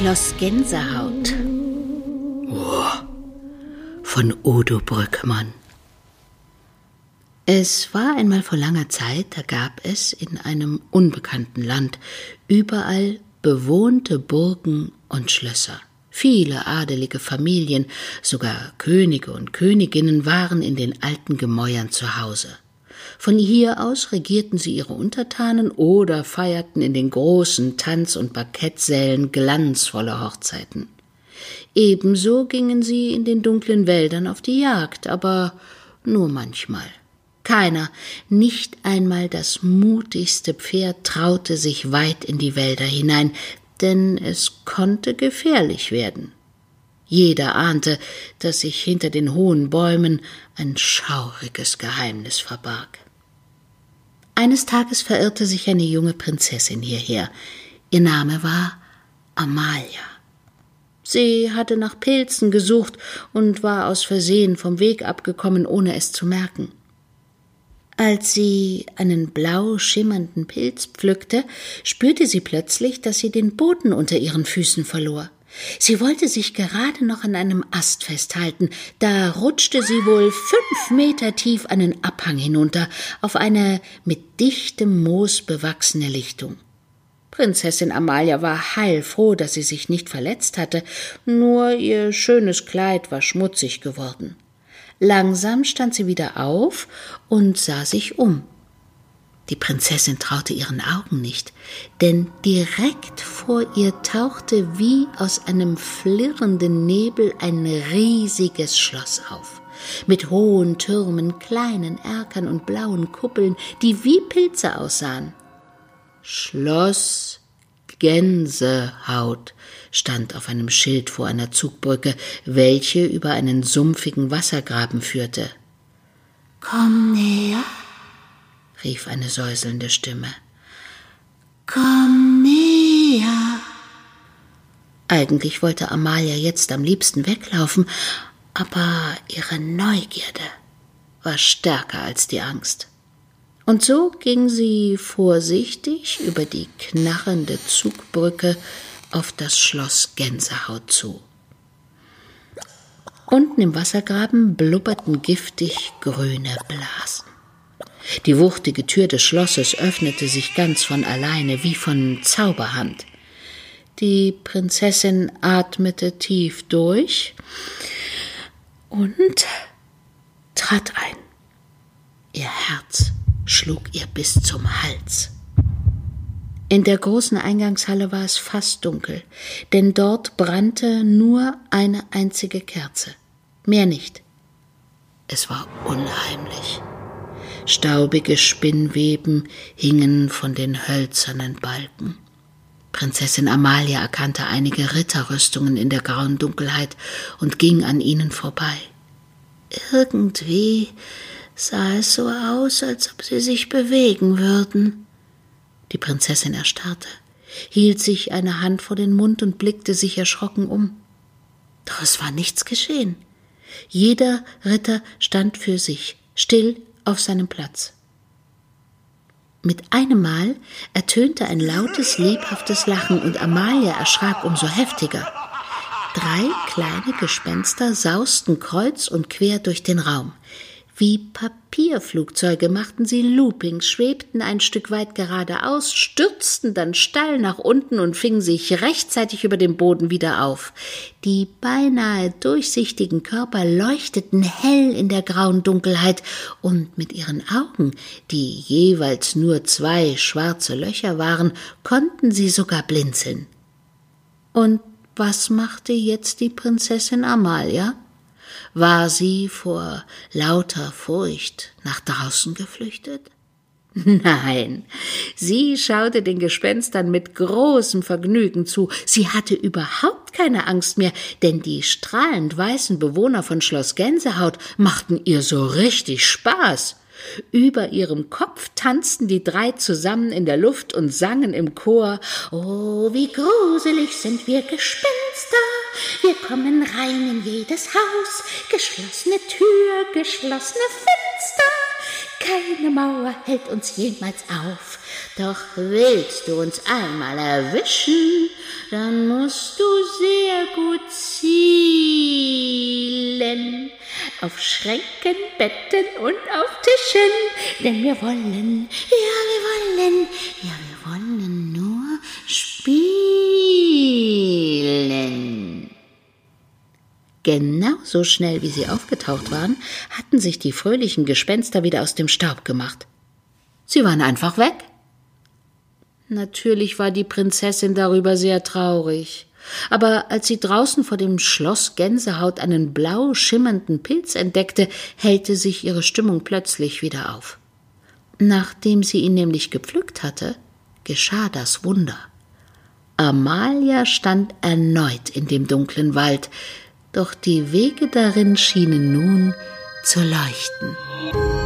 Schloss Gänsehaut. Oh, von Udo Brückmann. Es war einmal vor langer Zeit, da gab es in einem unbekannten Land überall bewohnte Burgen und Schlösser. Viele adelige Familien, sogar Könige und Königinnen waren in den alten Gemäuern zu Hause. Von hier aus regierten sie ihre Untertanen oder feierten in den großen Tanz- und Bankettsälen glanzvolle Hochzeiten. Ebenso gingen sie in den dunklen Wäldern auf die Jagd, aber nur manchmal. Keiner, nicht einmal das mutigste Pferd traute sich weit in die Wälder hinein, denn es konnte gefährlich werden. Jeder ahnte, dass sich hinter den hohen Bäumen ein schauriges Geheimnis verbarg. Eines Tages verirrte sich eine junge Prinzessin hierher. Ihr Name war Amalia. Sie hatte nach Pilzen gesucht und war aus Versehen vom Weg abgekommen, ohne es zu merken. Als sie einen blau schimmernden Pilz pflückte, spürte sie plötzlich, dass sie den Boden unter ihren Füßen verlor. Sie wollte sich gerade noch an einem Ast festhalten, da rutschte sie wohl fünf Meter tief einen Abhang hinunter auf eine mit dichtem Moos bewachsene Lichtung. Prinzessin Amalia war heilfroh, dass sie sich nicht verletzt hatte, nur ihr schönes Kleid war schmutzig geworden. Langsam stand sie wieder auf und sah sich um. Die Prinzessin traute ihren Augen nicht, denn direkt vor ihr tauchte wie aus einem flirrenden Nebel ein riesiges Schloss auf, mit hohen Türmen, kleinen Erkern und blauen Kuppeln, die wie Pilze aussahen. Schloss Gänsehaut stand auf einem Schild vor einer Zugbrücke, welche über einen sumpfigen Wassergraben führte. Komm näher, rief eine säuselnde Stimme. Komm näher. Eigentlich wollte Amalia jetzt am liebsten weglaufen, aber ihre Neugierde war stärker als die Angst. Und so ging sie vorsichtig über die knarrende Zugbrücke auf das Schloss Gänsehaut zu. Unten im Wassergraben blubberten giftig grüne Blasen. Die wuchtige Tür des Schlosses öffnete sich ganz von alleine, wie von Zauberhand. Die Prinzessin atmete tief durch und trat ein. Ihr Herz schlug ihr bis zum Hals. In der großen Eingangshalle war es fast dunkel, denn dort brannte nur eine einzige Kerze, mehr nicht. Es war unheimlich. Staubige Spinnweben hingen von den hölzernen Balken. Prinzessin Amalia erkannte einige Ritterrüstungen in der grauen Dunkelheit und ging an ihnen vorbei. Irgendwie sah es so aus, als ob sie sich bewegen würden. Die Prinzessin erstarrte, hielt sich eine Hand vor den Mund und blickte sich erschrocken um. Doch es war nichts geschehen. Jeder Ritter stand für sich, still auf seinem Platz. Mit einem Mal ertönte ein lautes, lebhaftes Lachen und Amalia erschrak umso heftiger. Drei kleine Gespenster sausten kreuz und quer durch den Raum. Wie Papierflugzeuge machten sie Loopings, schwebten ein Stück weit geradeaus, stürzten dann steil nach unten und fingen sich rechtzeitig über dem Boden wieder auf. Die beinahe durchsichtigen Körper leuchteten hell in der grauen Dunkelheit, und mit ihren Augen, die jeweils nur zwei schwarze Löcher waren, konnten sie sogar blinzeln. Und was machte jetzt die Prinzessin Amalia? War sie vor lauter Furcht nach draußen geflüchtet? Nein, sie schaute den Gespenstern mit großem Vergnügen zu. Sie hatte überhaupt keine Angst mehr, denn die strahlend weißen Bewohner von Schloss Gänsehaut machten ihr so richtig Spaß. Über ihrem Kopf tanzten die drei zusammen in der Luft und sangen im Chor Oh, wie gruselig sind wir Gespenster. Wir kommen rein in jedes Haus, geschlossene Tür, geschlossene Fenster. keine Mauer hält uns jemals auf. Doch willst du uns einmal erwischen, dann musst du sehr gut zielen. Auf Schränken, Betten und auf Tischen, denn wir wollen, ja, wir wollen, ja, wir wollen nur spielen. Genauso schnell wie sie aufgetaucht waren, hatten sich die fröhlichen Gespenster wieder aus dem Staub gemacht. Sie waren einfach weg. Natürlich war die Prinzessin darüber sehr traurig. Aber als sie draußen vor dem Schloss Gänsehaut einen blau schimmernden Pilz entdeckte, hellte sich ihre Stimmung plötzlich wieder auf. Nachdem sie ihn nämlich gepflückt hatte, geschah das Wunder. Amalia stand erneut in dem dunklen Wald, doch die Wege darin schienen nun zu leuchten.